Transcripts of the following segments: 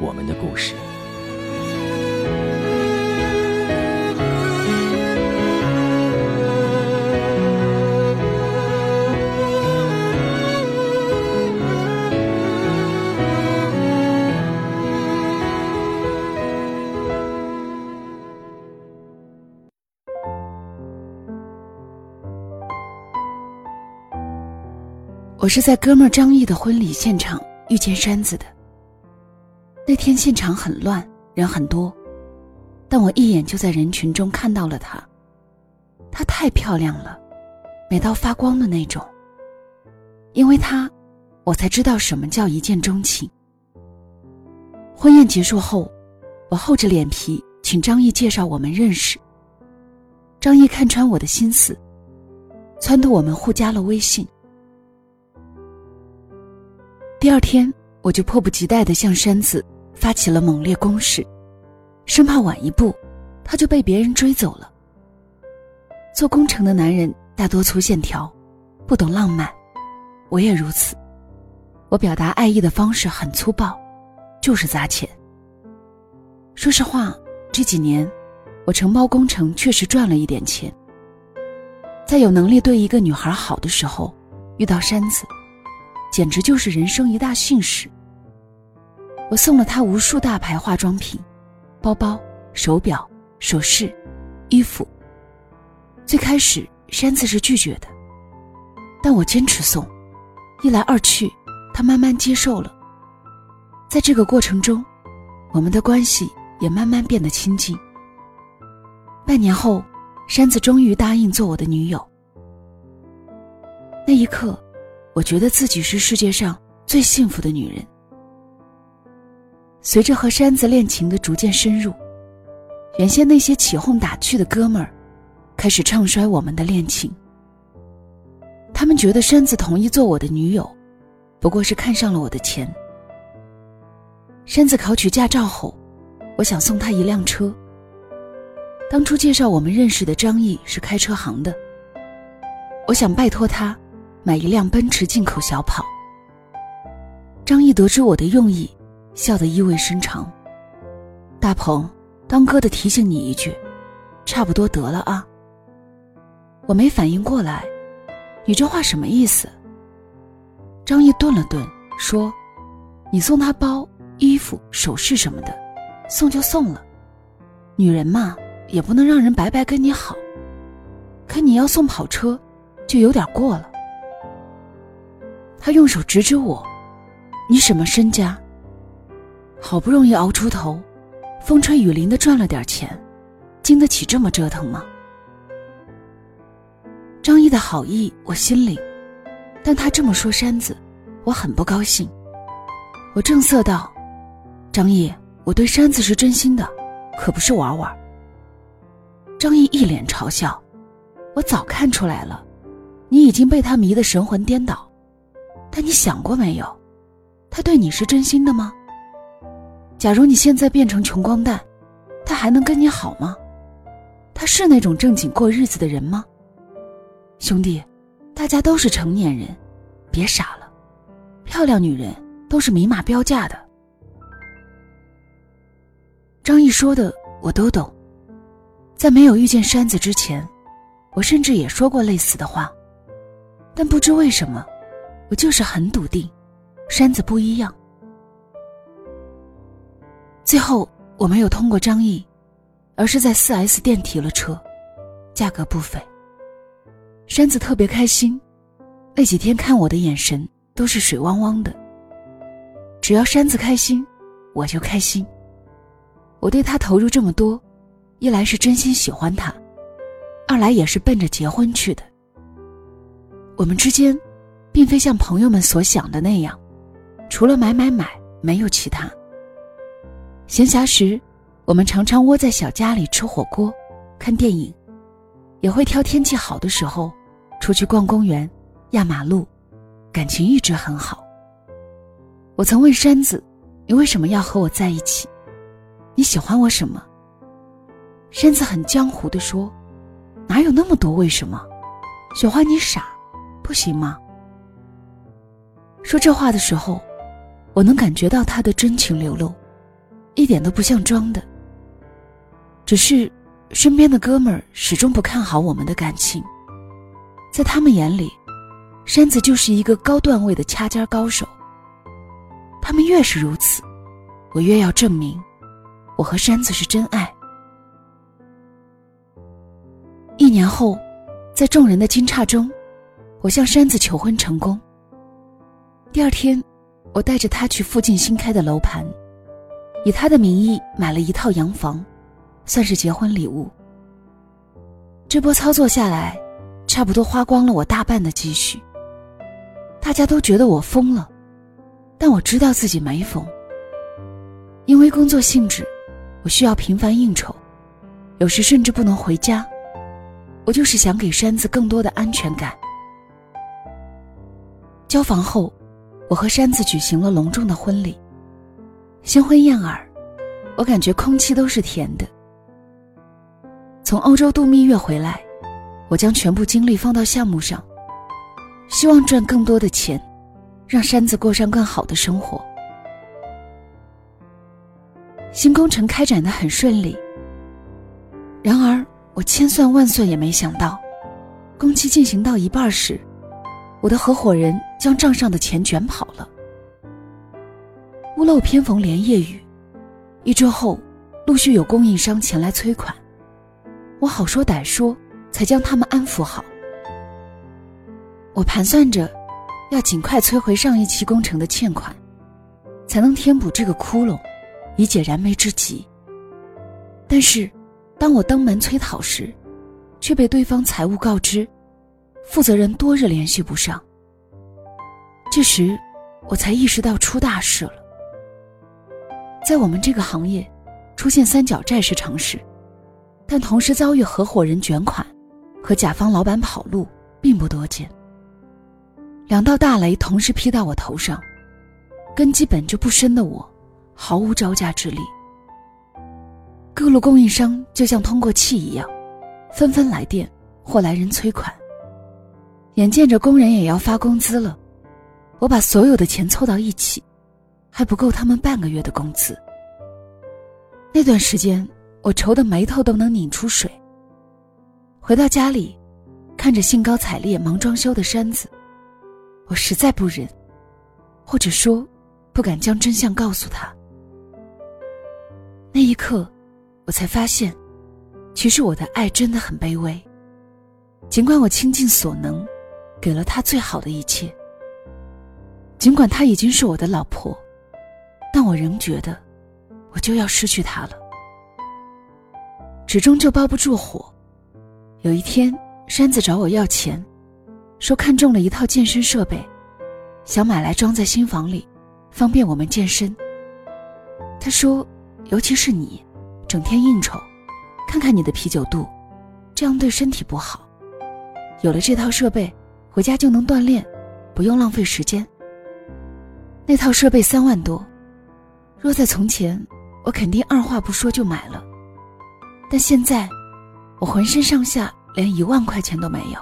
我们的故事。我是在哥们儿张毅的婚礼现场。遇见山子的那天，现场很乱，人很多，但我一眼就在人群中看到了她。她太漂亮了，美到发光的那种。因为她，我才知道什么叫一见钟情。婚宴结束后，我厚着脸皮请张毅介绍我们认识。张毅看穿我的心思，撺掇我们互加了微信。第二天，我就迫不及待地向山子发起了猛烈攻势，生怕晚一步，他就被别人追走了。做工程的男人大多粗线条，不懂浪漫，我也如此。我表达爱意的方式很粗暴，就是砸钱。说实话，这几年，我承包工程确实赚了一点钱。在有能力对一个女孩好的时候，遇到山子。简直就是人生一大幸事。我送了他无数大牌化妆品、包包、手表、首饰、衣服。最开始山子是拒绝的，但我坚持送，一来二去，他慢慢接受了。在这个过程中，我们的关系也慢慢变得亲近。半年后，山子终于答应做我的女友。那一刻。我觉得自己是世界上最幸福的女人。随着和山子恋情的逐渐深入，原先那些起哄打趣的哥们儿，开始唱衰我们的恋情。他们觉得山子同意做我的女友，不过是看上了我的钱。山子考取驾照后，我想送他一辆车。当初介绍我们认识的张毅是开车行的，我想拜托他。买一辆奔驰进口小跑。张毅得知我的用意，笑得意味深长。大鹏，当哥的提醒你一句，差不多得了啊。我没反应过来，你这话什么意思？张毅顿了顿，说：“你送他包、衣服、首饰什么的，送就送了。女人嘛，也不能让人白白跟你好。可你要送跑车，就有点过了。”他用手指指我：“你什么身家？好不容易熬出头，风吹雨淋的赚了点钱，经得起这么折腾吗？”张毅的好意我心领，但他这么说山子，我很不高兴。我正色道：“张毅，我对山子是真心的，可不是玩玩。”张毅一脸嘲笑：“我早看出来了，你已经被他迷得神魂颠倒。”但你想过没有，他对你是真心的吗？假如你现在变成穷光蛋，他还能跟你好吗？他是那种正经过日子的人吗？兄弟，大家都是成年人，别傻了。漂亮女人都是明码标价的。张毅说的我都懂，在没有遇见山子之前，我甚至也说过类似的话，但不知为什么。我就是很笃定，山子不一样。最后我没有通过张毅，而是在 4S 店提了车，价格不菲。山子特别开心，那几天看我的眼神都是水汪汪的。只要山子开心，我就开心。我对他投入这么多，一来是真心喜欢他，二来也是奔着结婚去的。我们之间，并非像朋友们所想的那样，除了买买买，没有其他。闲暇时，我们常常窝在小家里吃火锅、看电影，也会挑天气好的时候出去逛公园、压马路，感情一直很好。我曾问山子：“你为什么要和我在一起？你喜欢我什么？”山子很江湖的说：“哪有那么多为什么？喜欢你傻，不行吗？”说这话的时候，我能感觉到他的真情流露。一点都不像装的。只是，身边的哥们儿始终不看好我们的感情。在他们眼里，山子就是一个高段位的掐尖高手。他们越是如此，我越要证明，我和山子是真爱。一年后，在众人的惊诧中，我向山子求婚成功。第二天，我带着他去附近新开的楼盘。以他的名义买了一套洋房，算是结婚礼物。这波操作下来，差不多花光了我大半的积蓄。大家都觉得我疯了，但我知道自己没疯。因为工作性质，我需要频繁应酬，有时甚至不能回家。我就是想给山子更多的安全感。交房后，我和山子举行了隆重的婚礼。新婚燕尔，我感觉空气都是甜的。从欧洲度蜜月回来，我将全部精力放到项目上，希望赚更多的钱，让山子过上更好的生活。新工程开展的很顺利。然而，我千算万算也没想到，工期进行到一半时，我的合伙人将账上的钱卷跑了。屋漏偏逢连夜雨，一周后，陆续有供应商前来催款，我好说歹说，才将他们安抚好。我盘算着，要尽快催回上一期工程的欠款，才能填补这个窟窿，以解燃眉之急。但是，当我登门催讨时，却被对方财务告知，负责人多日联系不上。这时，我才意识到出大事了。在我们这个行业，出现三角债是常事，但同时遭遇合伙人卷款和甲方老板跑路并不多见。两道大雷同时劈到我头上，根基本就不深的我，毫无招架之力。各路供应商就像通过气一样，纷纷来电或来人催款。眼见着工人也要发工资了，我把所有的钱凑到一起。还不够他们半个月的工资。那段时间，我愁得眉头都能拧出水。回到家里，看着兴高采烈忙装修的山子，我实在不忍，或者说，不敢将真相告诉他。那一刻，我才发现，其实我的爱真的很卑微。尽管我倾尽所能，给了他最好的一切，尽管她已经是我的老婆。但我仍觉得，我就要失去他了。纸终究包不住火。有一天，山子找我要钱，说看中了一套健身设备，想买来装在新房里，方便我们健身。他说，尤其是你，整天应酬，看看你的啤酒肚，这样对身体不好。有了这套设备，回家就能锻炼，不用浪费时间。那套设备三万多。若在从前，我肯定二话不说就买了，但现在，我浑身上下连一万块钱都没有。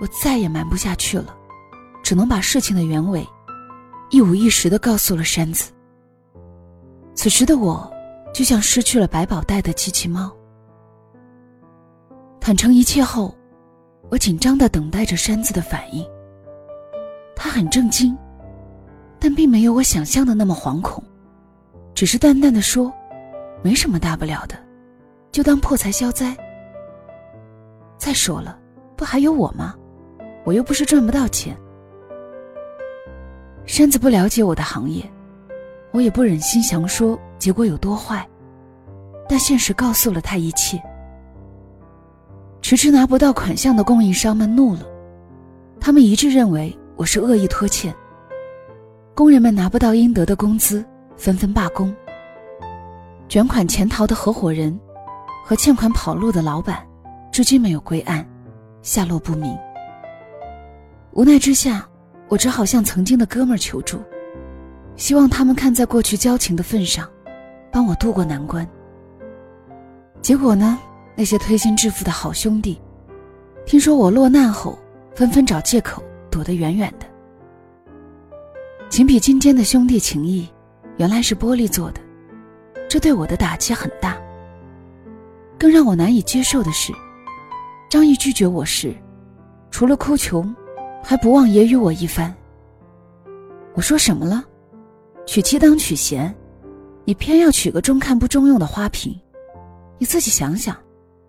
我再也瞒不下去了，只能把事情的原委一五一十的告诉了山子。此时的我，就像失去了百宝袋的机器猫。坦诚一切后，我紧张的等待着山子的反应。他很震惊。但并没有我想象的那么惶恐，只是淡淡的说：“没什么大不了的，就当破财消灾。”再说了，不还有我吗？我又不是赚不到钱。山子不了解我的行业，我也不忍心详说结果有多坏，但现实告诉了他一切。迟迟拿不到款项的供应商们怒了，他们一致认为我是恶意拖欠。工人们拿不到应得的工资，纷纷罢工。卷款潜逃的合伙人和欠款跑路的老板，至今没有归案，下落不明。无奈之下，我只好向曾经的哥们儿求助，希望他们看在过去交情的份上，帮我渡过难关。结果呢，那些推心置腹的好兄弟，听说我落难后，纷纷找借口躲得远远的。情比金坚的兄弟情谊，原来是玻璃做的，这对我的打击很大。更让我难以接受的是，张毅拒绝我时，除了哭穷。还不忘揶揄我一番。我说什么了？娶妻当娶贤，你偏要娶个中看不中用的花瓶。你自己想想，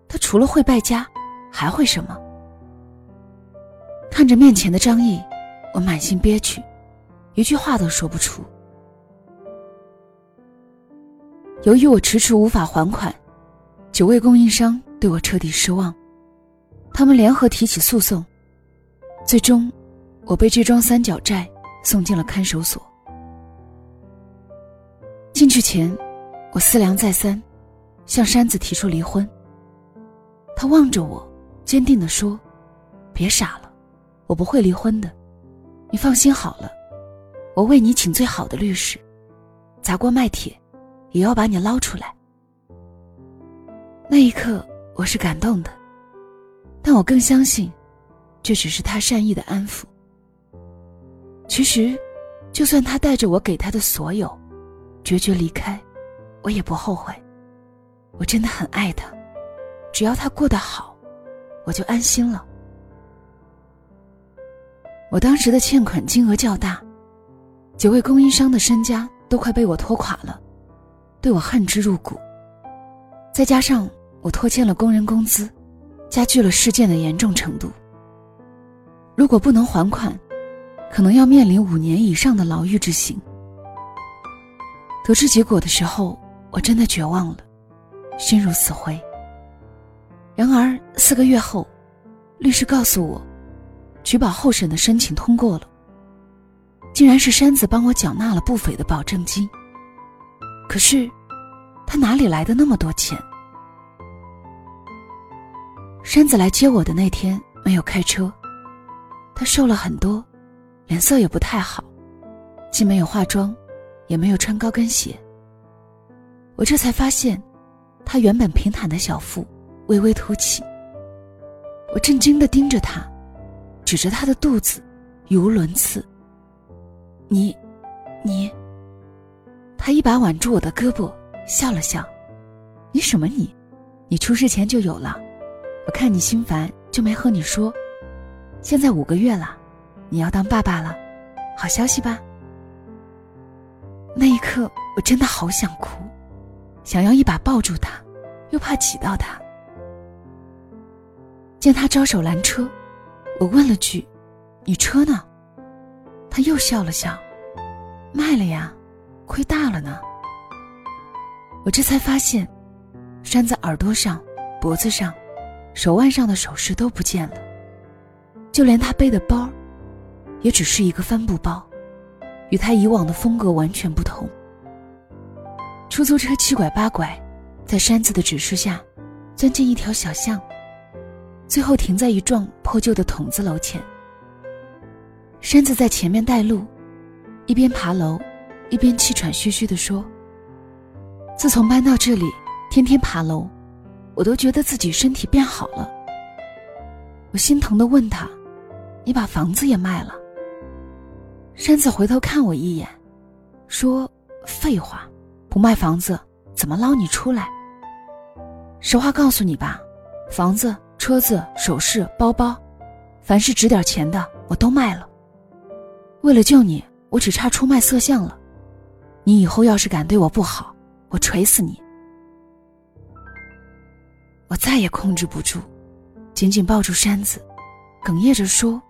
他除了会败家，还会什么？看着面前的张毅，我满心憋屈，一句话都说不出。由于我迟迟无法还款，九位供应商对我彻底失望，他们联合提起诉讼。最终，我被这桩三角债送进了看守所。进去前，我思量再三，向山子提出离婚。他望着我，坚定地说：“别傻了，我不会离婚的，你放心好了，我为你请最好的律师，砸锅卖铁，也要把你捞出来。”那一刻，我是感动的，但我更相信。这只是他善意的安抚。其实，就算他带着我给他的所有，决绝离开，我也不后悔。我真的很爱他，只要他过得好，我就安心了。我当时的欠款金额较大，九位供应商的身家都快被我拖垮了，对我恨之入骨。再加上我拖欠了工人工资，加剧了事件的严重程度。如果不能还款，可能要面临五年以上的牢狱之刑。得知结果的时候，我真的绝望了，心如死灰。然而四个月后，律师告诉我，取保候审的申请通过了，竟然是山子帮我缴纳了不菲的保证金。可是，他哪里来的那么多钱？山子来接我的那天没有开车。他瘦了很多，脸色也不太好，既没有化妆，也没有穿高跟鞋。我这才发现，他原本平坦的小腹微微凸起。我震惊的盯着他，指着他的肚子，语无伦次。你，你。他一把挽住我的胳膊，笑了笑：“你什么你？你出事前就有了，我看你心烦，就没和你说。”现在五个月了，你要当爸爸了，好消息吧？那一刻我真的好想哭，想要一把抱住他，又怕挤到他。见他招手拦车，我问了句：“你车呢？”他又笑了笑：“卖了呀，亏大了呢。”我这才发现，山在耳朵上、脖子上、手腕上的首饰都不见了。就连他背的包，也只是一个帆布包，与他以往的风格完全不同。出租车七拐八拐，在山子的指示下，钻进一条小巷，最后停在一幢破旧的筒子楼前。山子在前面带路，一边爬楼，一边气喘吁吁地说：“自从搬到这里，天天爬楼，我都觉得自己身体变好了。”我心疼地问他。你把房子也卖了。山子回头看我一眼，说：“废话，不卖房子怎么捞你出来？实话告诉你吧，房子、车子、首饰、包包，凡是值点钱的我都卖了。为了救你，我只差出卖色相了。你以后要是敢对我不好，我锤死你！”我再也控制不住，紧紧抱住山子，哽咽着说：“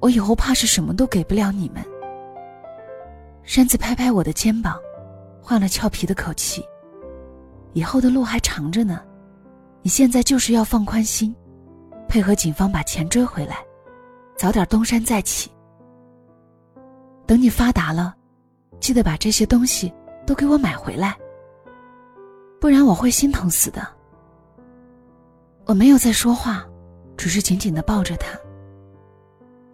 我以后怕是什么都给不了你们。”山子拍拍我的肩膀，换了俏皮的口气：“以后的路还长着呢，你现在就是要放宽心，配合警方把钱追回来，早点东山再起。等你发达了，记得把这些东西都给我买回来，不然我会心疼死的。”我没有在说话，只是紧紧的抱着他。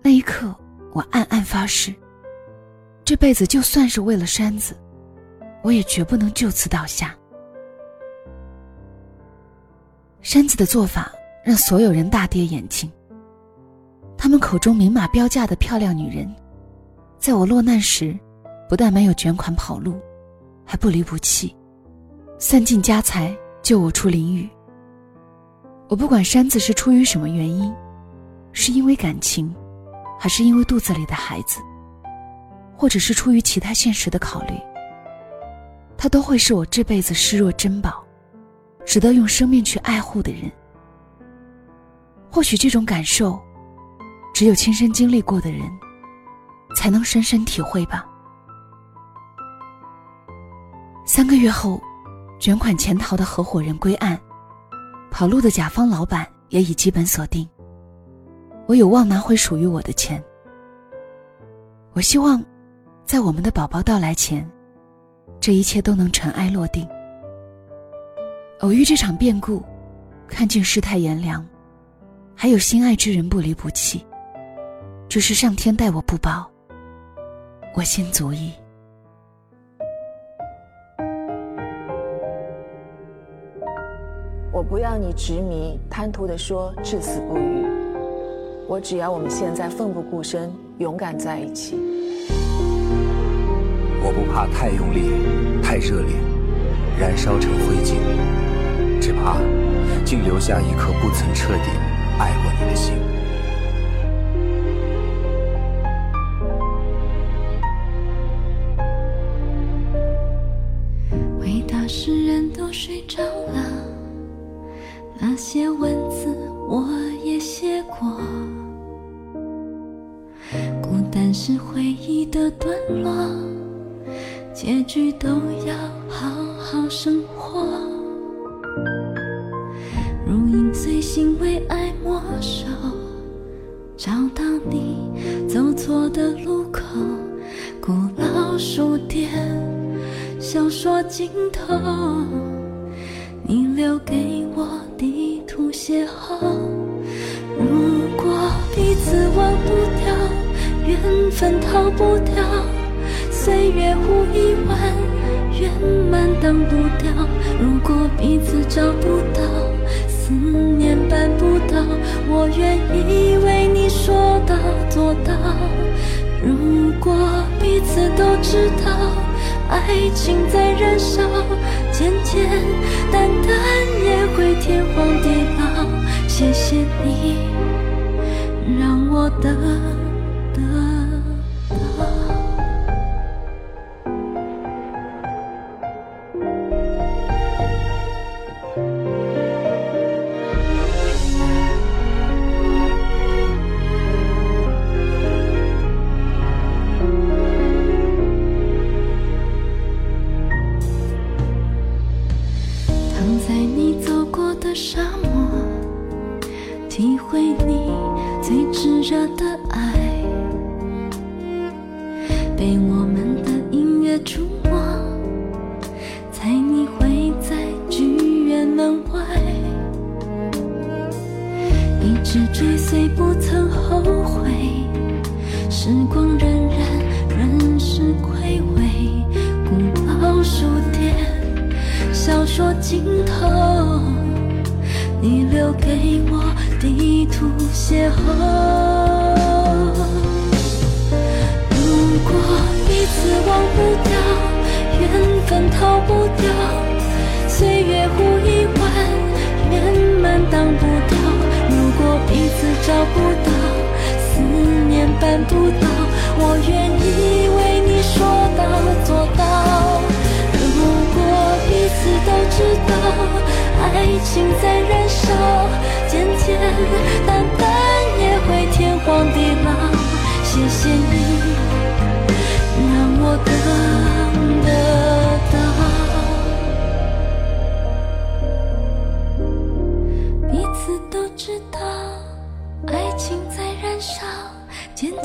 那一刻，我暗暗发誓，这辈子就算是为了山子，我也绝不能就此倒下。山子的做法让所有人大跌眼镜。他们口中明码标价的漂亮女人，在我落难时，不但没有卷款跑路，还不离不弃，散尽家财救我出淋雨。我不管山子是出于什么原因，是因为感情，还是因为肚子里的孩子，或者是出于其他现实的考虑，他都会是我这辈子视若珍宝，值得用生命去爱护的人。或许这种感受，只有亲身经历过的人，才能深深体会吧。三个月后，卷款潜逃的合伙人归案。跑路的甲方老板也已基本锁定，我有望拿回属于我的钱。我希望，在我们的宝宝到来前，这一切都能尘埃落定。偶遇这场变故，看尽世态炎凉，还有心爱之人不离不弃，只是上天待我不薄，我心足矣。我不要你执迷贪图的说至死不渝，我只要我们现在奋不顾身，勇敢在一起。我不怕太用力，太热烈，燃烧成灰烬，只怕竟留下一颗不曾彻底爱过你的心。伟大诗人都睡着了。那些文字我也写过，孤单是回忆的段落，结局都要尽头，你留给我。地图邂逅，如果彼此忘不掉，缘分逃不掉，岁月无一晚，圆满挡不掉。如果彼此找不到，思念办不到，我愿意为你说到做到。如果彼此都知道，爱情在燃烧，简简单单也。会天荒地老，谢谢你让我等一直追随，不曾后悔。时光荏苒，人事归位，古老书店，小说尽头，你留给我地图邂逅。如果彼此忘不掉，缘分逃不掉，岁月忽已晚，圆满当不掉。如果彼此找不到，思念办不到。我愿意为你说到做到。如果彼此都知道，爱情在燃烧，渐渐淡淡也会天荒地老。谢谢你，让我的。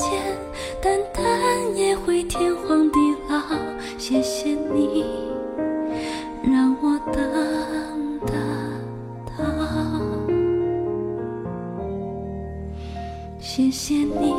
简单单也会天荒地老谢谢你让我等得到。谢谢你。